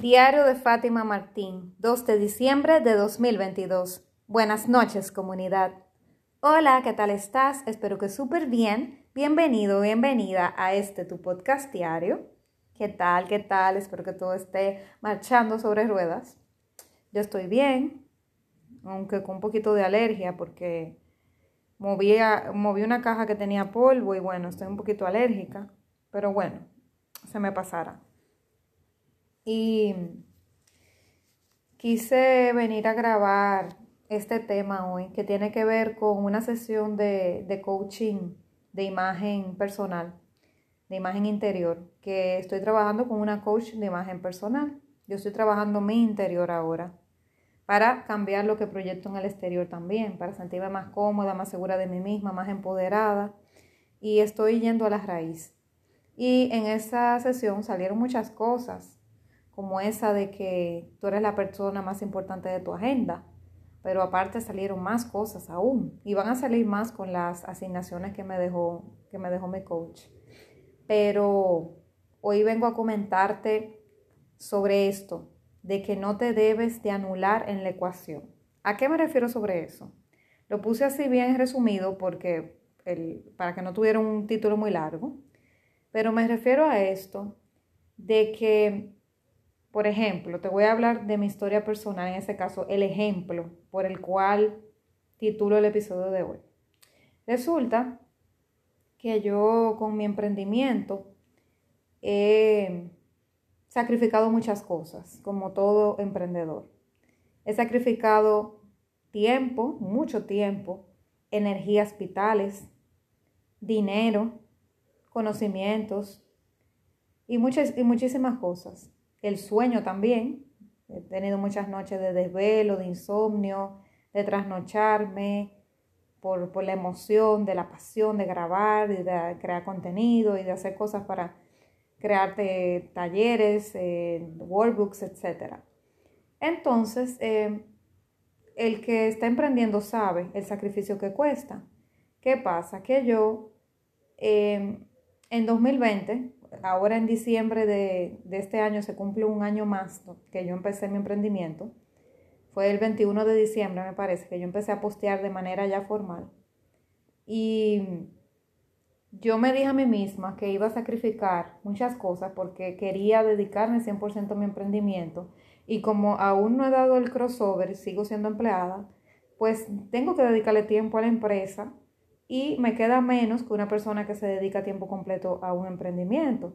Diario de Fátima Martín, 2 de diciembre de 2022. Buenas noches, comunidad. Hola, ¿qué tal estás? Espero que súper bien. Bienvenido, bienvenida a este tu podcast diario. ¿Qué tal? ¿Qué tal? Espero que todo esté marchando sobre ruedas. Yo estoy bien, aunque con un poquito de alergia porque moví, moví una caja que tenía polvo y bueno, estoy un poquito alérgica, pero bueno, se me pasará. Y quise venir a grabar este tema hoy que tiene que ver con una sesión de, de coaching de imagen personal, de imagen interior, que estoy trabajando con una coach de imagen personal. Yo estoy trabajando mi interior ahora para cambiar lo que proyecto en el exterior también, para sentirme más cómoda, más segura de mí misma, más empoderada. Y estoy yendo a la raíz. Y en esa sesión salieron muchas cosas como esa de que tú eres la persona más importante de tu agenda, pero aparte salieron más cosas aún y van a salir más con las asignaciones que me dejó, que me dejó mi coach. Pero hoy vengo a comentarte sobre esto, de que no te debes de anular en la ecuación. ¿A qué me refiero sobre eso? Lo puse así bien resumido porque el, para que no tuviera un título muy largo, pero me refiero a esto de que por ejemplo, te voy a hablar de mi historia personal, en este caso, el ejemplo por el cual titulo el episodio de hoy. Resulta que yo con mi emprendimiento he sacrificado muchas cosas, como todo emprendedor. He sacrificado tiempo, mucho tiempo, energías vitales, dinero, conocimientos y, muchas, y muchísimas cosas el sueño también. He tenido muchas noches de desvelo, de insomnio, de trasnocharme por, la emoción, de la pasión de grabar y de crear contenido y de hacer cosas para crearte talleres, eh, workbooks, etc. Entonces, eh, el que está emprendiendo sabe el sacrificio que cuesta. ¿Qué pasa? Que yo eh, en 2020 ahora en diciembre de, este año se cumple un año más que yo empecé mi emprendimiento. Fue el 21 de diciembre, me parece, que yo empecé a postear de manera ya formal. Y yo me dije a mí misma que iba a sacrificar muchas cosas porque quería dedicarme 100% a mi emprendimiento. Y como aún no he dado el crossover, sigo siendo empleada, pues tengo que dedicarle tiempo a la empresa y me queda menos que una persona que se dedica tiempo completo a un emprendimiento.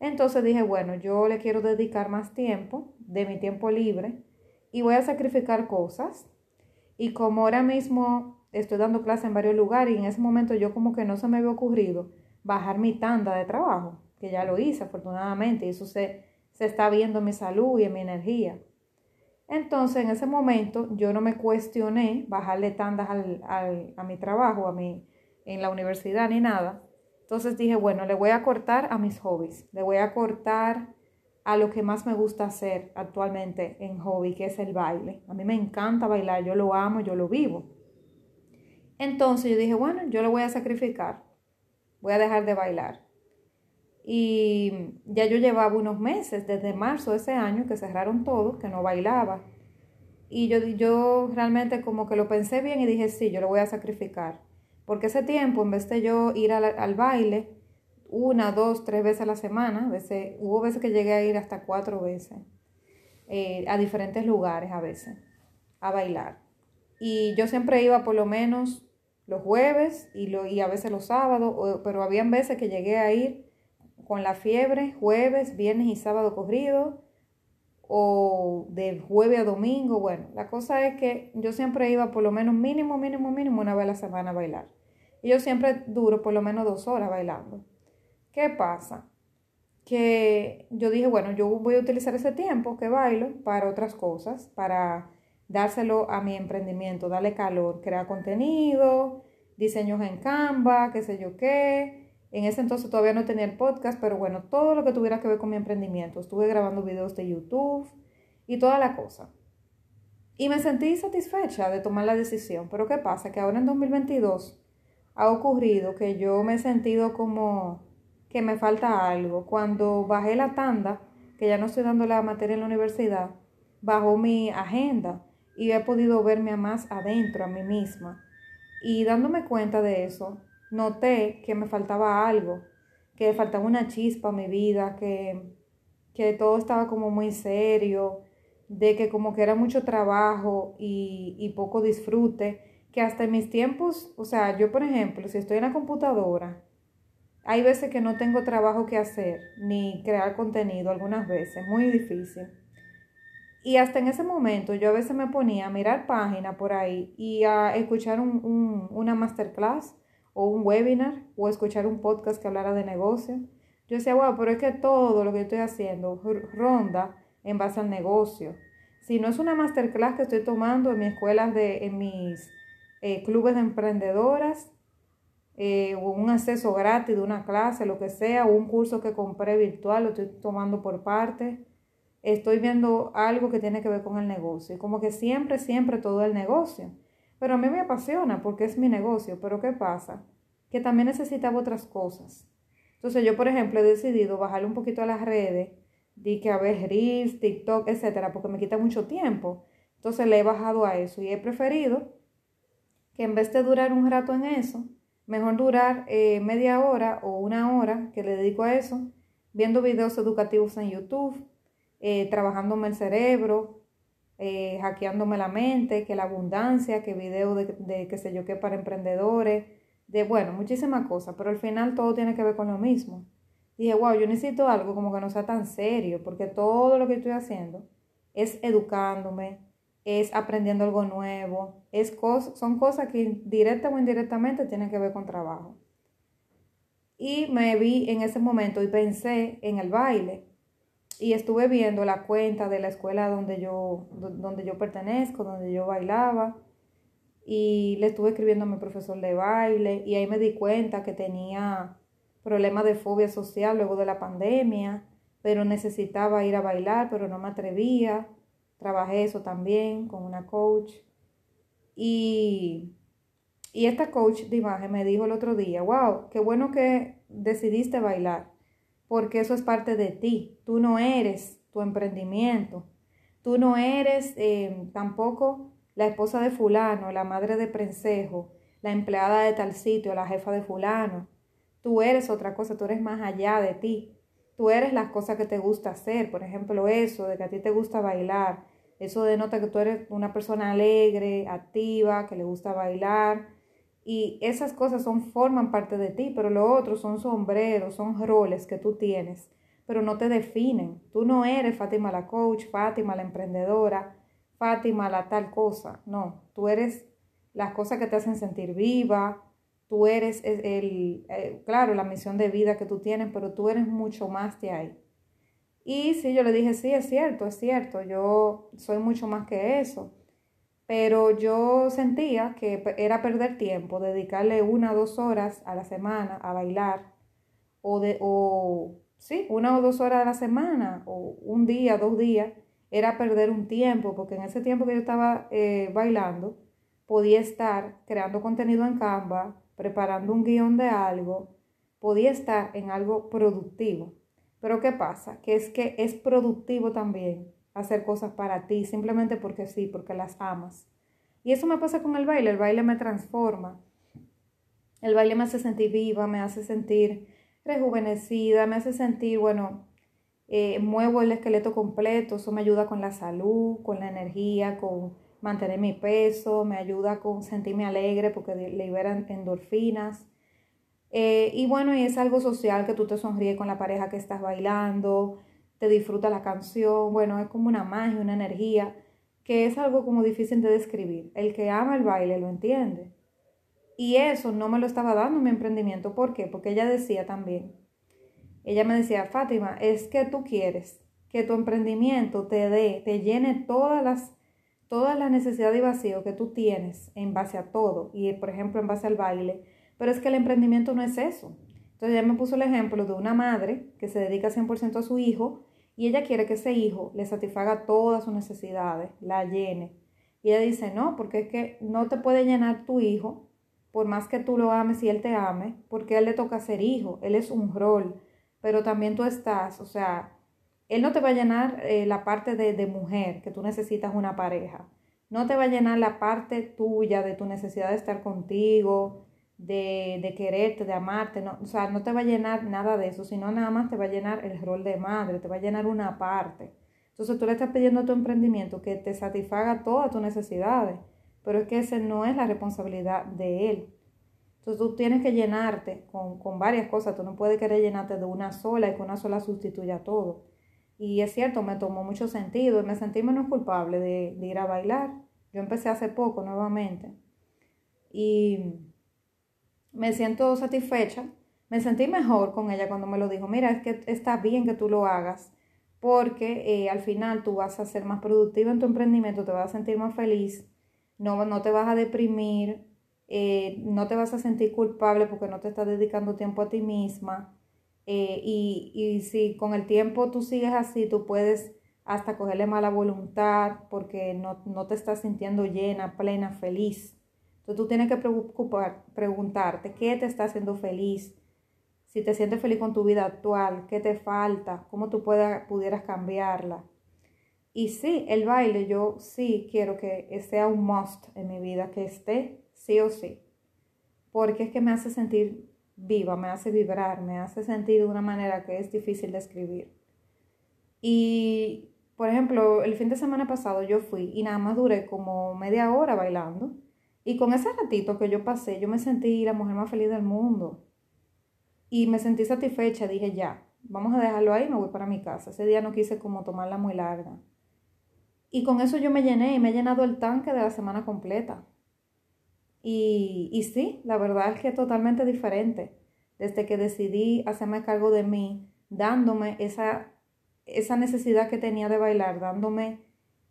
Entonces dije, bueno, yo le quiero dedicar más tiempo de mi tiempo libre y voy a sacrificar cosas. Y como ahora mismo estoy dando clase en varios lugares y en ese momento yo como que no se me había ocurrido bajar mi tanda de trabajo, que ya lo hice afortunadamente y eso se, se está viendo en mi salud y en mi energía. Entonces en ese momento yo no me cuestioné bajarle tandas al, a mi trabajo, a mi, en la universidad ni nada. Entonces dije, bueno, le voy a cortar a mis hobbies, le voy a cortar a lo que más me gusta hacer actualmente en hobby, que es el baile. A mí me encanta bailar, yo lo amo, yo lo vivo. Entonces yo dije, bueno, yo lo voy a sacrificar, voy a dejar de bailar. Y ya yo llevaba unos meses, desde marzo de ese año, que cerraron todo, que no bailaba. Y yo, yo realmente como que lo pensé bien y dije, sí, yo lo voy a sacrificar. Porque ese tiempo, en vez de yo ir al, baile una, dos, tres veces a la semana, veces, hubo veces que llegué a ir hasta cuatro veces eh, a diferentes lugares a veces a bailar. Y yo siempre iba por lo menos los jueves y, lo, y a veces los sábados, pero habían veces que llegué a ir con la fiebre jueves, viernes y sábado corrido o de jueves a domingo. Bueno, la cosa es que yo siempre iba por lo menos mínimo, mínimo, mínimo una vez a la semana a bailar. Y yo siempre duro por lo menos dos horas bailando. ¿Qué pasa? Que yo dije, bueno, yo voy a utilizar ese tiempo que bailo para otras cosas, para dárselo a mi emprendimiento, darle calor, crear contenido, diseños en Canva, qué sé yo qué, en ese entonces todavía no tenía el podcast, pero bueno, todo lo que tuviera que ver con mi emprendimiento. Estuve grabando videos de YouTube y toda la cosa. Y me sentí satisfecha de tomar la decisión. Pero ¿qué pasa? Que ahora en 2022 ha ocurrido que yo me he sentido como que me falta algo. Cuando bajé la tanda, que ya no estoy dando la materia en la universidad, bajo mi agenda y he podido verme más adentro, a mí misma. Y dándome cuenta de eso, noté que me faltaba algo, que faltaba una chispa a mi vida, que, que todo estaba como muy serio, de que como que era mucho trabajo y, y poco disfrute, que hasta en mis tiempos, o sea, yo por ejemplo, si estoy en la computadora, hay veces que no tengo trabajo que hacer, ni crear contenido, algunas veces, muy difícil. Y hasta en ese momento yo a veces me ponía a mirar páginas por ahí y a escuchar un, una masterclass o un webinar o escuchar un podcast que hablara de negocio. Yo decía, wow, pero es que todo lo que estoy haciendo ronda en base al negocio. Si no es una masterclass que estoy tomando en mis escuelas, de, en mis eh, clubes de emprendedoras, eh, un acceso gratis de una clase, lo que sea, un curso que compré virtual, lo estoy tomando por parte, estoy viendo algo que tiene que ver con el negocio. Como que siempre, siempre todo el negocio. Pero a mí me apasiona porque es mi negocio. Pero ¿qué pasa? Que también necesitaba otras cosas. Entonces yo, por ejemplo, he decidido bajarle un poquito a las redes di que a ver Reels, TikTok, etcétera, porque me quita mucho tiempo. Entonces le he bajado a eso y he preferido que en vez de durar un rato en eso, mejor durar eh, media hora o una hora que le dedico a eso, viendo videos educativos en YouTube, eh, trabajándome el cerebro, eh, hackeándome la mente, que la abundancia, que videos de, de qué sé yo qué para emprendedores, de bueno, muchísimas cosas, pero al final todo tiene que ver con lo mismo. Dije, wow, yo necesito algo como que no sea tan serio, porque todo lo que estoy haciendo es educándome, es aprendiendo algo nuevo, es son cosas que directa o indirectamente tienen que ver con trabajo. Y me vi en ese momento y pensé en el baile. Y estuve viendo la cuenta de la escuela donde yo, donde yo pertenezco, donde yo bailaba. Y le estuve escribiendo a mi profesor de baile. Y ahí me di cuenta que tenía problemas de fobia social luego de la pandemia, pero necesitaba ir a bailar, pero no me atrevía. Trabajé eso también con una coach. Y, y esta coach de imagen me dijo el otro día, wow, qué bueno que decidiste bailar, porque eso es parte de ti. Tú no eres tu emprendimiento. Tú no eres eh, tampoco la esposa de fulano, la madre de prensejo, la empleada de tal sitio, la jefa de fulano. Tú eres otra cosa, tú eres más allá de ti. Tú eres las cosas que te gusta hacer, por ejemplo, eso de que a ti te gusta bailar. Eso denota que tú eres una persona alegre, activa, que le gusta bailar. Y esas cosas son, forman parte de ti, pero lo otro son sombreros, son roles que tú tienes, pero no te definen. Tú no eres Fátima la coach, Fátima la emprendedora, Fátima la tal cosa. No, tú eres las cosas que te hacen sentir viva, tú eres el, eh, claro, la misión de vida que tú tienes, pero tú eres mucho más de ahí. Y sí, yo le dije, sí, es cierto, es cierto, yo soy mucho más que eso. Pero yo sentía que era perder tiempo, dedicarle una o dos horas a la semana a bailar, o, de, o sí, una o dos horas a la semana, o un día, dos días, era perder un tiempo, porque en ese tiempo que yo estaba eh, bailando, podía estar creando contenido en Canva, preparando un guion de algo, podía estar en algo productivo. Pero ¿qué pasa? Que es que es productivo también hacer cosas para ti, simplemente porque sí, porque las amas. Y eso me pasa con el baile, el baile me transforma. El baile me hace sentir viva, me hace sentir rejuvenecida, me hace sentir, bueno, eh, muevo el esqueleto completo, eso me ayuda con la salud, con la energía, con mantener mi peso, me ayuda con sentirme alegre porque liberan endorfinas. Eh, y bueno, y es algo social que tú te sonríes con la pareja que estás bailando, te disfruta la canción, bueno, es como una magia, una energía, que es algo como difícil de describir. El que ama el baile lo entiende. Y eso no me lo estaba dando mi emprendimiento. ¿Por qué? Porque ella decía también, ella me decía, Fátima, es que tú quieres que tu emprendimiento te dé, te llene todas las todas las necesidades y vacío que tú tienes en base a todo, y por ejemplo en base al baile, pero es que el emprendimiento no es eso. Entonces ella me puso el ejemplo de una madre que se dedica 100% a su hijo y ella quiere que ese hijo le satisfaga todas sus necesidades, la llene. Y ella dice, no, porque es que no te puede llenar tu hijo, por más que tú lo ames y él te ame, porque a él le toca ser hijo, él es un rol, pero también tú estás, o sea, Él no te va a llenar eh, la parte de, de mujer, que tú necesitas una pareja. No te va a llenar la parte tuya de tu necesidad de estar contigo, de, de, quererte, de amarte, no, o sea, no te va a llenar nada de eso, sino nada más te va a llenar el rol de madre, te va a llenar una parte. Entonces tú le estás pidiendo a tu emprendimiento que te satisfaga todas tus necesidades, pero es que esa no es la responsabilidad de él. Entonces tú tienes que llenarte con, con varias cosas, tú no puedes querer llenarte de una sola y que una sola sustituya todo. Y es cierto, me tomó mucho sentido y me sentí menos culpable de, de ir a bailar. Yo empecé hace poco nuevamente. Y me siento satisfecha, me sentí mejor con ella cuando me lo dijo, mira, es que está bien que tú lo hagas, porque eh, al final tú vas a ser más productiva en tu emprendimiento, te vas a sentir más feliz, no, no te vas a deprimir, eh, no te vas a sentir culpable porque no te estás dedicando tiempo a ti misma. Eh, y, y si con el tiempo tú sigues así, tú puedes hasta cogerle mala voluntad porque no, no te estás sintiendo llena, plena, feliz. Entonces tú tienes que preocupar, preguntarte qué te está haciendo feliz, si te sientes feliz con tu vida actual, qué te falta, cómo tú pudieras cambiarla. Y sí, el baile yo sí quiero que sea un must en mi vida, que esté sí o sí, porque es que me hace sentir viva, me hace vibrar, me hace sentir de una manera que es difícil de escribir. Y, por ejemplo, el fin de semana pasado yo fui y nada más duré como media hora bailando y con ese ratito que yo pasé, yo me sentí la mujer más feliz del mundo. Y me sentí satisfecha, dije, ya, vamos a dejarlo ahí, me voy para mi casa. Ese día no quise como tomarla muy larga. Y con eso yo me llené y me he llenado el tanque de la semana completa. Y, y sí, la verdad es que es totalmente diferente. Desde que decidí hacerme cargo de mí, dándome esa, esa necesidad que tenía de bailar, dándome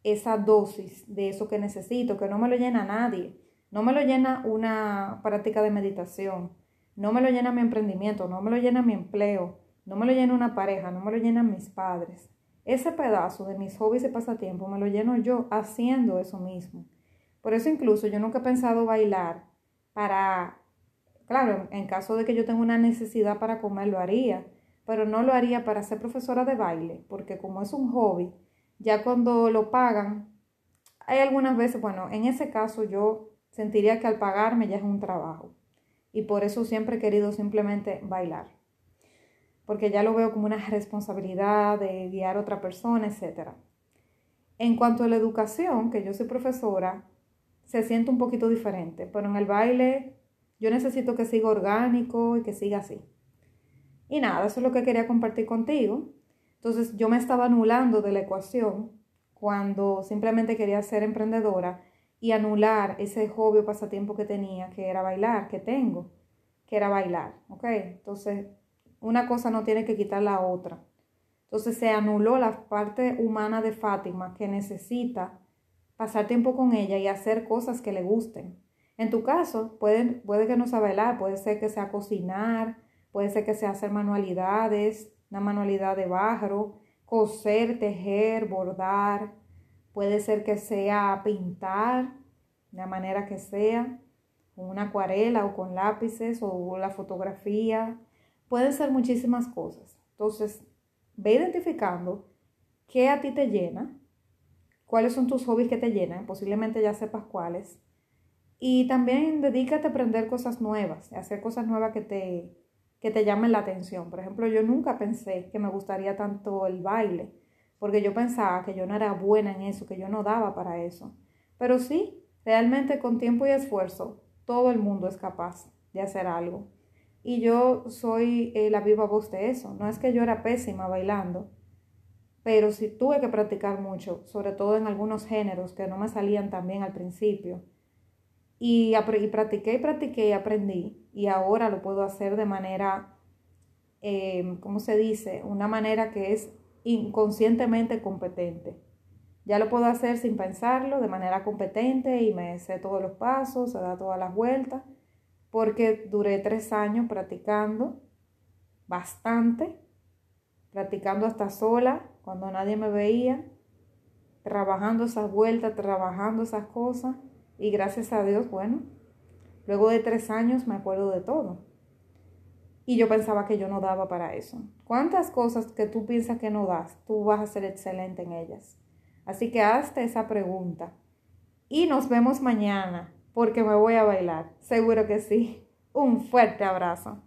esa dosis de eso que necesito, que no me lo llena nadie. No me lo llena una práctica de meditación, no me lo llena mi emprendimiento, no me lo llena mi empleo, no me lo llena una pareja, no me lo llenan mis padres. Ese pedazo de mis hobbies y pasatiempos me lo lleno yo haciendo eso mismo. Por eso incluso yo nunca he pensado bailar para, claro, en caso de que yo tenga una necesidad para comer, lo haría, pero no lo haría para ser profesora de baile, porque como es un hobby, ya cuando lo pagan, hay algunas veces, bueno, en ese caso yo sentiría que al pagarme ya es un trabajo. Y por eso siempre he querido simplemente bailar. Porque ya lo veo como una responsabilidad de guiar a otra persona, etc. En cuanto a la educación, que yo soy profesora, se siente un poquito diferente. Pero en el baile yo necesito que siga orgánico y que siga así. Y nada, eso es lo que quería compartir contigo. Entonces yo me estaba anulando de la ecuación cuando simplemente quería ser emprendedora y anular ese hobby pasatiempo que tenía, que era bailar, que tengo, que era bailar, ¿ok? Entonces, una cosa no tiene que quitar la otra. Entonces se anuló la parte humana de Fátima que necesita pasar tiempo con ella y hacer cosas que le gusten. En tu caso, puede, puede que no sea bailar, puede ser que sea cocinar, puede ser que sea hacer manualidades, una manualidad de barro, coser, tejer, bordar, Puede ser que sea pintar, de la manera que sea, con una acuarela o con lápices o la fotografía. Pueden ser muchísimas cosas. Entonces, ve identificando qué a ti te llena, cuáles son tus hobbies que te llenan, posiblemente ya sepas cuáles. Y también dedícate a aprender cosas nuevas, a hacer cosas nuevas que te, que te llamen la atención. Por ejemplo, yo nunca pensé que me gustaría tanto el baile porque yo pensaba que yo no era buena en eso, que yo no daba para eso. Pero sí, realmente con tiempo y esfuerzo, todo el mundo es capaz de hacer algo. Y yo soy eh, la viva voz de eso. No es que yo era pésima bailando, pero sí tuve que practicar mucho, sobre todo en algunos géneros que no me salían tan bien al principio. Y, y practiqué y practiqué y aprendí. Y ahora lo puedo hacer de manera, eh, ¿cómo se dice? Una manera que es inconscientemente competente. Ya lo puedo hacer sin pensarlo, de manera competente y me sé todos los pasos, se da todas las vueltas, porque duré tres años practicando bastante, practicando hasta sola, cuando nadie me veía, trabajando esas vueltas, trabajando esas cosas, y gracias a Dios, bueno, luego de tres años me acuerdo de todo. Y yo pensaba que yo no daba para eso. ¿Cuántas cosas que tú piensas que no das, tú vas a ser excelente en ellas? Así que hazte esa pregunta. Y nos vemos mañana porque me voy a bailar. Seguro que sí. Un fuerte abrazo.